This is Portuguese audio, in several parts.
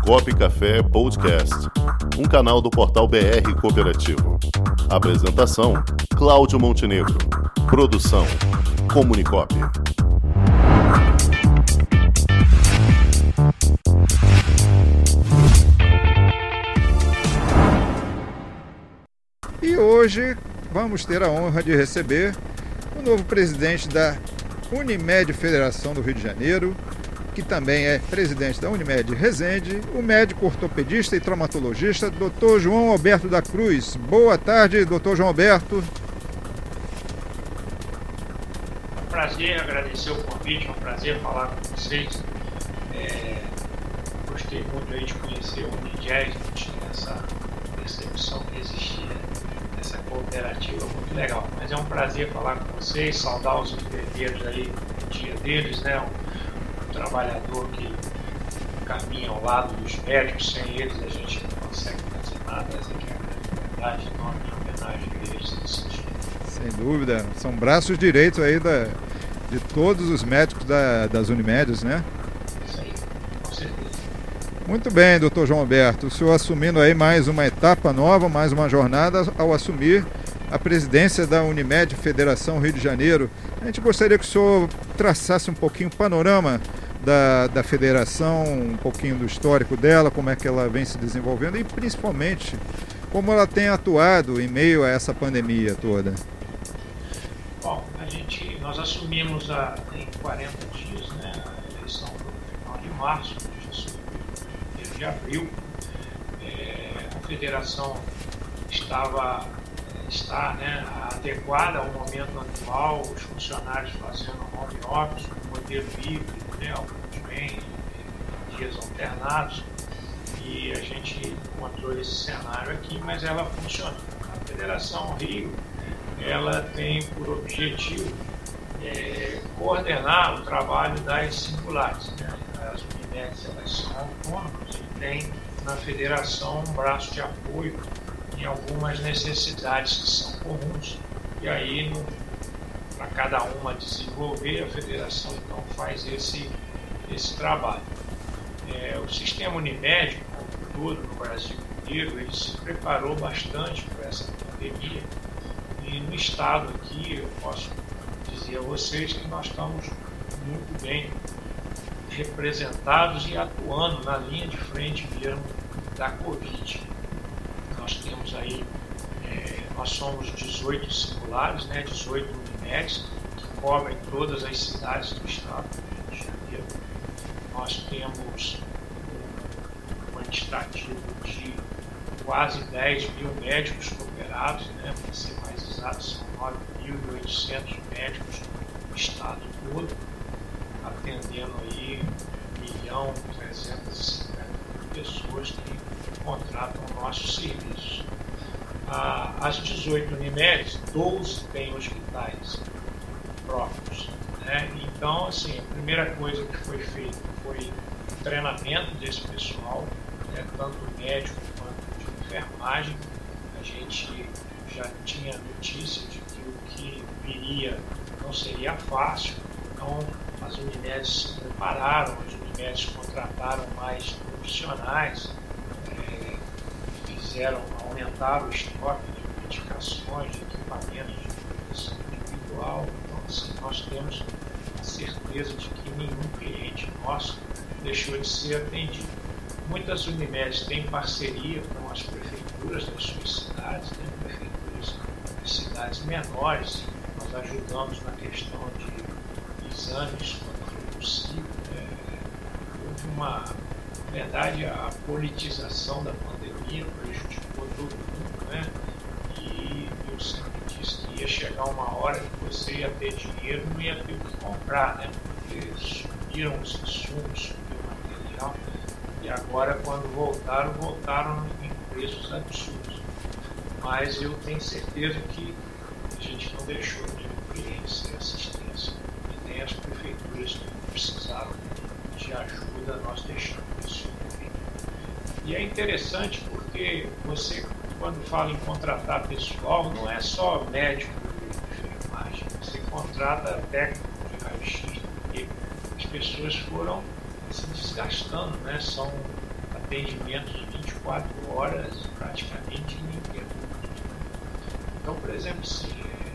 Comunicop Café Podcast, um canal do portal BR Cooperativo. Apresentação: Cláudio Montenegro. Produção: Comunicop. E hoje vamos ter a honra de receber o novo presidente da Unimed Federação do Rio de Janeiro, que também é presidente da Unimed Resende, o médico ortopedista e traumatologista, Dr. João Alberto da Cruz. Boa tarde, Dr. João Alberto. É um prazer agradecer o convite, é um prazer falar com vocês. É, gostei muito aí de conhecer o Unigés, não tinha essa percepção que existia essa cooperativa muito legal. Mas é um prazer falar com vocês, saudar os enfermeiros aí no dia deles, né? Trabalhador que caminha ao lado dos médicos, sem eles a gente não consegue fazer nada, essa é a verdade, então a minha homenagem a eles nesse sentido. Sem dúvida, são braços direitos aí da, de todos os médicos da, das Unimedes, né? Isso aí, com certeza. Muito bem, doutor João Alberto, o senhor assumindo aí mais uma etapa nova, mais uma jornada ao assumir a presidência da Unimed Federação Rio de Janeiro. A gente gostaria que o senhor traçasse um pouquinho o panorama da, da federação, um pouquinho do histórico dela, como é que ela vem se desenvolvendo e principalmente como ela tem atuado em meio a essa pandemia toda. Bom, a gente, nós assumimos a, em 40 dias né, a eleição no final de março, de abril. É, a federação estava está né, adequada ao momento atual, os funcionários fazendo home office, modelo híbrido, né, alguns bem, dias alternados, e a gente encontrou esse cenário aqui, mas ela funciona. A Federação Rio ela tem por objetivo é, coordenar o trabalho das singulares. Né? As unidades elas são autônomas e tem na federação um braço de apoio em algumas necessidades que são comuns. E aí, para cada uma desenvolver, a federação então faz esse, esse trabalho. É, o sistema Unimed, como todo no Brasil inteiro, ele se preparou bastante para essa pandemia. E no estado aqui, eu posso dizer a vocês que nós estamos muito bem representados e atuando na linha de frente mesmo da Covid nós temos aí, é, nós somos 18 singulares, né, 18 Unimex, que cobrem todas as cidades do estado do Rio de Janeiro. Nós temos um quantitativo de quase 10 mil médicos cooperados, né, para ser mais exato, são 9.800 médicos no estado todo, atendendo aí 1 milhão 350 pessoas que contratam nossos serviços. As 18 Unimedes, 12 têm hospitais próprios. Né? Então, assim, a primeira coisa que foi feita foi o treinamento desse pessoal, né? tanto médico quanto de enfermagem. A gente já tinha notícia de que o que viria não seria fácil, então as Unimedes se prepararam, as Unimedes contrataram mais profissionais, fizeram aumentar o estoque de medicações, de equipamentos de proteção individual. Então, assim, nós temos a certeza de que nenhum cliente nosso deixou de ser atendido. Muitas Unimedes têm parceria com as prefeituras das suas cidades, né? prefeituras de cidades menores. Nós ajudamos na questão de exames quando foi possível. É, houve uma, na verdade, a politização da pandemia prejudicou todo mundo, né? E eu sempre disse que ia chegar uma hora que você ia ter dinheiro e não ia ter o que comprar, né? Porque subiram os insumos, subiu o material, e agora quando voltaram, voltaram em preços absurdos. Mas eu tenho certeza que a gente não deixou cliente sem assistência. E nem as prefeituras que precisaram de ajuda, nós deixamos isso. E é interessante porque você, quando fala em contratar pessoal, não é só médico de enfermagem, você contrata técnico de raio-x, porque as pessoas foram se desgastando, né? São, a atendimento de 24 horas praticamente ininterruptos. Então, por exemplo, se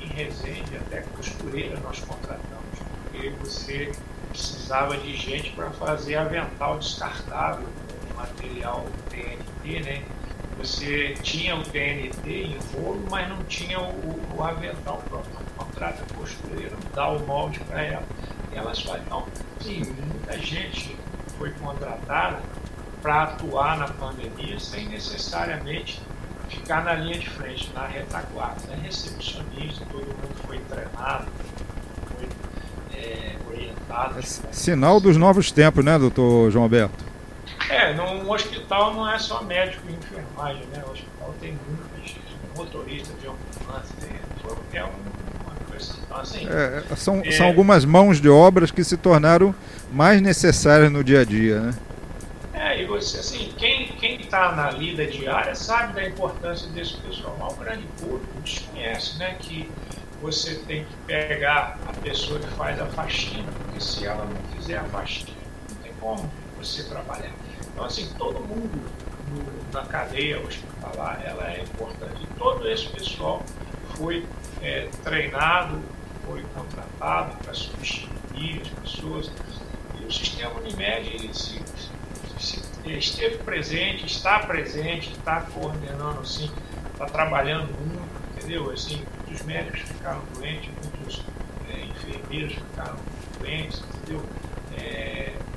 em Resende, até costureira nós contratamos, porque você precisava de gente para fazer avental descartável, material TNT, né? Você tinha o TNT em rolo, mas não tinha o, o avental. Então, contrata a costureira, dá o molde para ela, e elas fazem. Então, sim, muita gente foi contratada para atuar na pandemia sem necessariamente ficar na linha de frente, na retaguarda. Né? Recepcionista, todo mundo foi treinado, foi é, orientado. É sinal dos novos tempos, né, doutor João Alberto? É, num hospital não é só médico e enfermagem, né? O hospital tem muitas, motorista de ambulância, tem, é uma coisa assim. Então, assim é, são, é, são algumas mãos de obras que se tornaram mais necessárias no dia a dia, né? É, e você, assim, quem está na lida diária sabe da importância desse pessoal, mas o grande público desconhece, né? Que você tem que pegar a pessoa que faz a faxina, porque se ela não fizer a faxina, não tem como você trabalhar. Então, assim, todo mundo no, na cadeia hospitalar, ela é importante. E todo esse pessoal foi é, treinado, foi contratado para substituir as pessoas. E o sistema Unimed se, se, esteve presente, está presente, está coordenando, assim, está trabalhando muito, entendeu? Assim, muitos médicos ficaram doentes, muitos é, enfermeiros ficaram doentes, entendeu?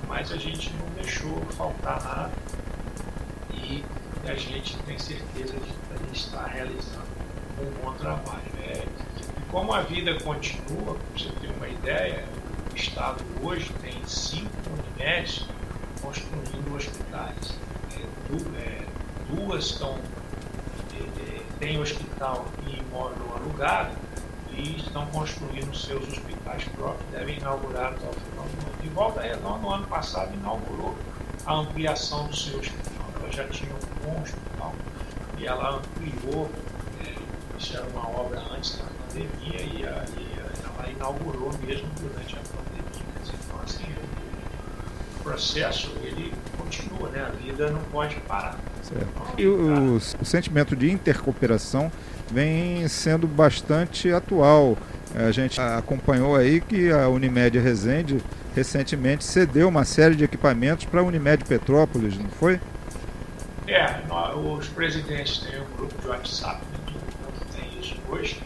Mas a gente não deixou faltar nada e a gente tem certeza de estar realizando um bom trabalho. É, e como a vida continua, para você ter uma ideia, o Estado hoje tem cinco unidades construindo hospitais. É, du, é, duas estão é, é, tem hospital em imóvel alugado e estão construindo seus hospitais próprios, devem inaugurar até o final do ano. De volta Redonda, no ano passado, inaugurou a ampliação do seu hospital. Ela já tinha um bom hospital e ela ampliou, é, isso era uma obra antes da pandemia e, a, e a, ela inaugurou mesmo durante a pandemia. Então, assim, o processo ele continua, né? a vida não pode parar. E o, o sentimento de intercooperação vem sendo bastante atual. A gente acompanhou aí que a Unimed Resende recentemente cedeu uma série de equipamentos para a Unimed Petrópolis, não foi? É, os presidentes têm um grupo de WhatsApp, né, mundo tem isso hoje,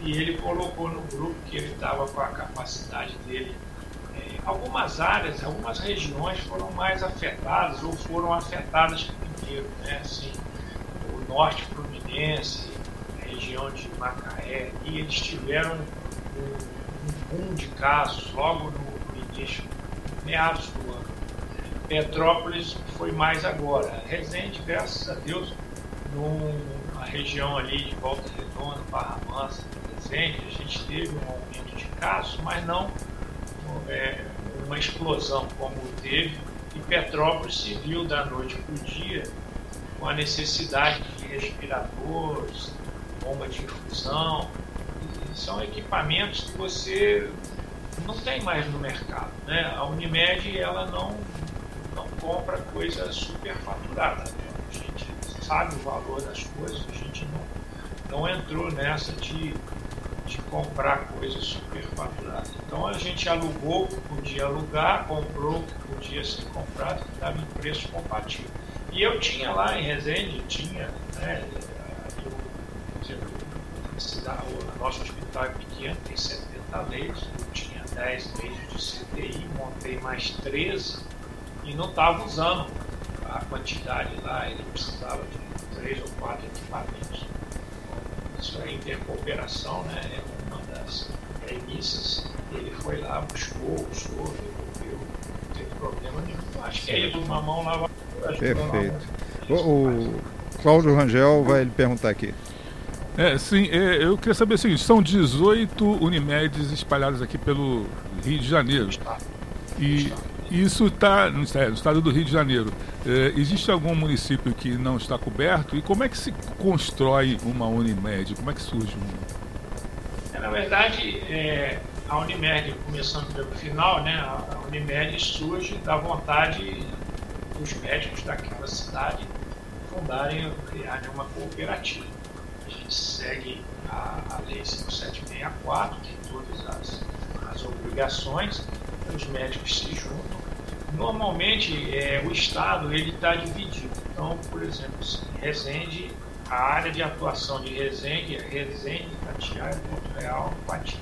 e ele colocou no grupo que ele estava com a capacidade dele. É, algumas áreas, algumas regiões foram mais afetadas ou foram afetadas primeiro, né? Assim, o norte fluminense, região de Macaé, e eles tiveram um, um boom de casos logo no, início, meados do ano. Petrópolis foi mais agora. Resende, graças a Deus, numa região ali de Volta Redonda, Barra Mansa, Resende, a gente teve um aumento de casos, mas não é, uma explosão como teve. E Petrópolis se viu da noite para o dia com a necessidade de respiradores, bomba de infusão. São equipamentos que você não tem mais no mercado. Né? A Unimed ela não, não compra coisa superfaturada. Né? A gente sabe o valor das coisas, a gente não, não entrou nessa de, de comprar coisas superfaturadas. Então a gente alugou, podia alugar, comprou, podia ser comprado, que estava em preço compatível. E eu tinha lá em Resende, tinha, né, o nosso hospital é pequeno, tem 70 leitos, eu tinha 10 leitos de CTI, montei mais 13 e não estava usando a quantidade lá, ele precisava de 3 ou 4 equipamentos. Isso é intercooperação, né? é uma das premissas. Ele foi lá, buscou, usou, devolveu, não teve problema nenhum. Acho que é ele uma mão lava Perfeito. O, o Cláudio Rangel vai lhe perguntar aqui. É, sim, é, eu queria saber o seguinte, são 18 Unimedes espalhadas aqui pelo Rio de Janeiro. E isso está no, no, estado do Rio de Janeiro. É, existe algum município que não está coberto? E como é que se constrói uma Unimed? Como é que surge uma? É, na verdade, é, a Unimed, começando pelo final, né, a Unimed surge da vontade os médicos daquela cidade fundarem, criarem uma cooperativa. Segue a, a Lei 5764, que todas as, as obrigações, os médicos se juntam. Normalmente, é, o Estado está dividido. Então, por exemplo, Resende, a área de atuação de Resende é Resende, Itatiaia, Porto Real, Patins.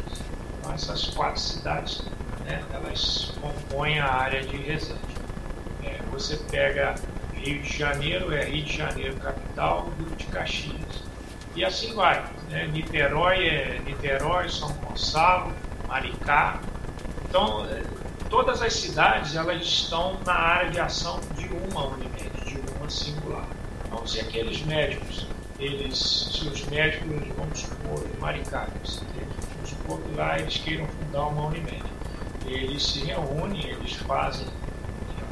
Então, essas quatro cidades, né, elas compõem a área de Resende. É, você pega Rio de Janeiro, é Rio de Janeiro capital, Rio de Caxias. E assim vai. Né? Niterói é Niterói, São Gonçalo, Maricá. Então, é, todas as cidades elas estão na área de ação de uma Unimed, de uma singular. Então, se aqueles médicos, eles, se os médicos, vamos supor, Maricá, vamos supor que lá eles queiram fundar uma Unimed, eles se reúnem, eles fazem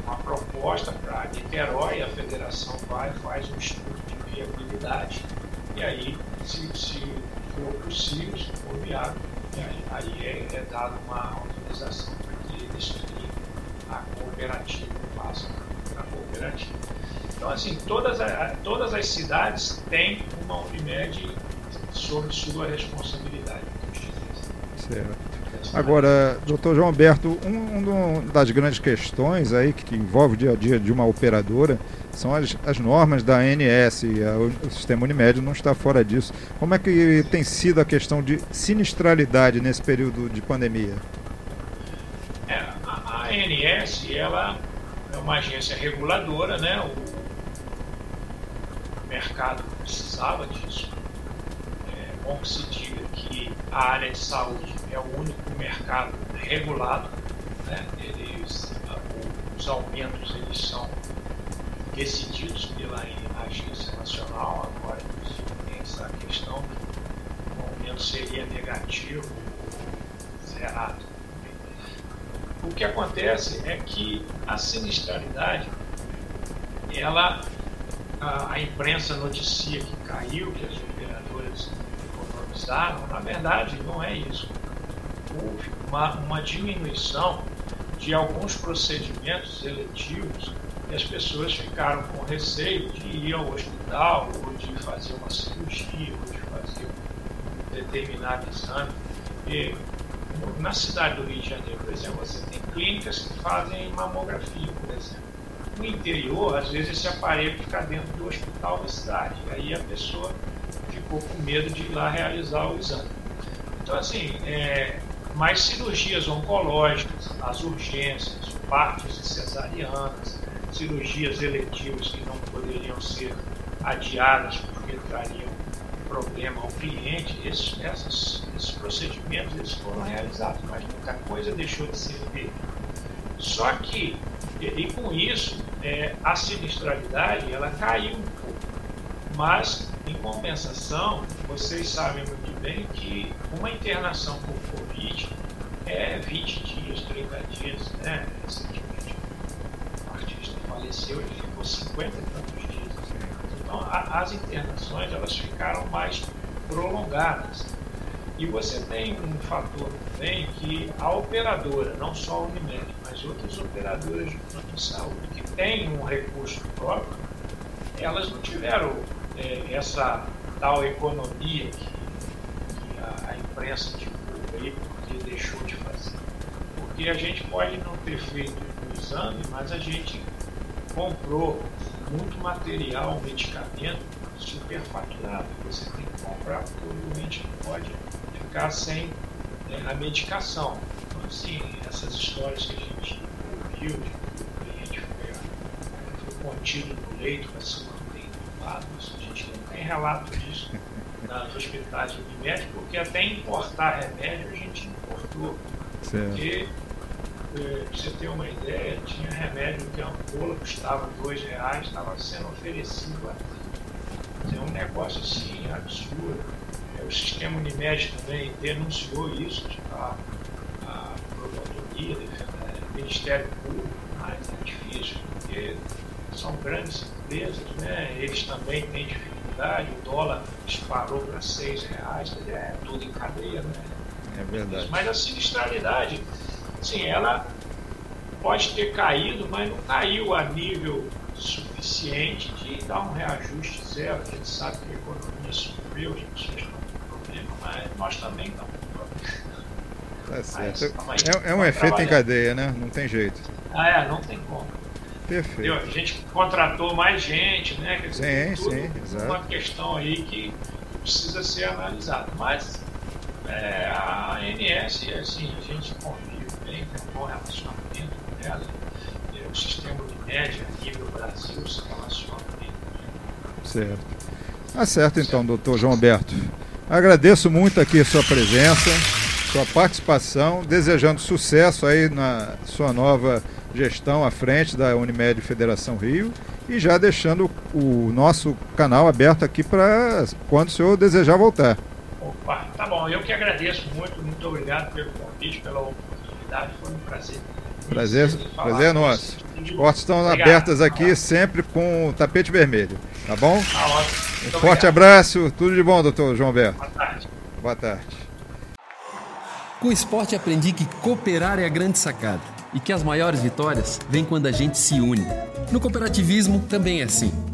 uma proposta para Niterói, a federação vai faz um estudo de viabilidade e aí, se, se for possível, se for viável, aí, aí é, é dada uma autorização para que eles a cooperativa faça a cooperativa. Então, assim, todas, todas as cidades têm uma Unimed sob sua responsabilidade. Certo. Agora, doutor João Alberto, uma um das grandes questões aí que envolve o dia a dia de uma operadora são as, as normas da ANS, a, o sistema Unimed não está fora disso. Como é que tem sido a questão de sinistralidade nesse período de pandemia? É, a, a ANS, ela é uma agência reguladora, né? O mercado precisava disso. É bom que se diga que a área de saúde é o único mercado regulado, né? Eles, os aumentos eles são decididos pela Agência Nacional, agora tem essa questão que o aumento seria negativo ou zerado. O que acontece é que a sinistralidade, ela, a, a imprensa noticia que caiu, que as operadoras economizaram, na verdade não é isso. Houve uma, uma diminuição de alguns procedimentos eletivos e as pessoas ficaram com receio de ir ao hospital, ou de fazer uma cirurgia, ou de fazer um determinado exame. E na cidade do Rio de Janeiro, por exemplo, você tem clínicas que fazem mamografia, por exemplo. No interior, às vezes esse aparelho fica dentro do hospital da cidade, aí a pessoa ficou com medo de ir lá realizar o exame. Então, assim, é, mais cirurgias oncológicas, as urgências, partos e cesarianas, cirurgias eletivas que não poderiam ser adiadas porque trariam problema ao cliente, esses, essas, esses procedimentos eles foram realizados, mas muita coisa deixou de ser feita. Só que, e, com isso, é, a sinistralidade ela caiu um pouco. Mas, em compensação, vocês sabem muito bem que uma internação por é 20 dias, 30 dias, né? faleceu, ele ficou 50 e tantos dias. Então, a, as internações elas ficaram mais prolongadas. E você tem um fator também que a operadora, não só a Unimed, mas outras operadoras de plano de saúde que têm um recurso próprio, elas não tiveram é, essa tal economia que, que a, a, imprensa porque deixou de fazer. Porque a gente pode não ter feito o exame, mas a gente comprou muito material, medicamento superfaturado. Você tem que comprar porque o doente não pode ficar sem é, a medicação. Então, assim, essas histórias que a gente ouviu, de que o cliente foi, foi contido no leito para se manter entubado, a gente não tem relato disso nos hospitais de médico, porque até importar remédio a gente importou. Certo. Porque para você ter uma ideia, tinha remédio que a ampola custava dois reais, estava sendo oferecido a É um negócio assim absurdo. É, o sistema Unimed também denunciou isso, a, a Procuradoria, o Ministério Público, mas é difícil, porque são grandes empresas, né? eles também têm dificuldade, o dólar disparou para seis reais, é tudo em cadeia, né? É verdade. Mas a sinistralidade Sim, ela, pode ter caído, mas não caiu a nível suficiente de dar um reajuste zero. A gente sabe que a economia sofreu, as pessoas estão com problema, mas nós também estamos com problema. Tá certo. É, é um efeito em cadeia, né? Não tem jeito. Ah, é, não tem como. Perfeito. A gente contratou mais gente, né? Quer dizer, sim, sim, exato. uma questão aí que precisa ser analisada. Mas é, a ANS, assim, a gente convive bem, tem um bom relacionamento com ela. O sistema de média nível Brasil se relaciona bem. Certo. Tá certo então, doutor João Alberto. Agradeço muito aqui a sua presença, sua participação, desejando sucesso aí na sua nova gestão à frente da Unimed Federação Rio e já deixando o nosso canal aberto aqui para quando o senhor desejar voltar. Tá bom. Eu que agradeço muito, muito obrigado pelo convite, pela oportunidade, foi um prazer. Prazer, prazer é nosso. As portas estão obrigado. abertas aqui, sempre com tapete vermelho. Tá bom? Tá ótimo. Um forte abraço, tudo de bom, doutor João Alberto. Boa tarde. Boa tarde. Com o esporte aprendi que cooperar é a grande sacada e que as maiores vitórias vêm quando a gente se une. No cooperativismo também é assim.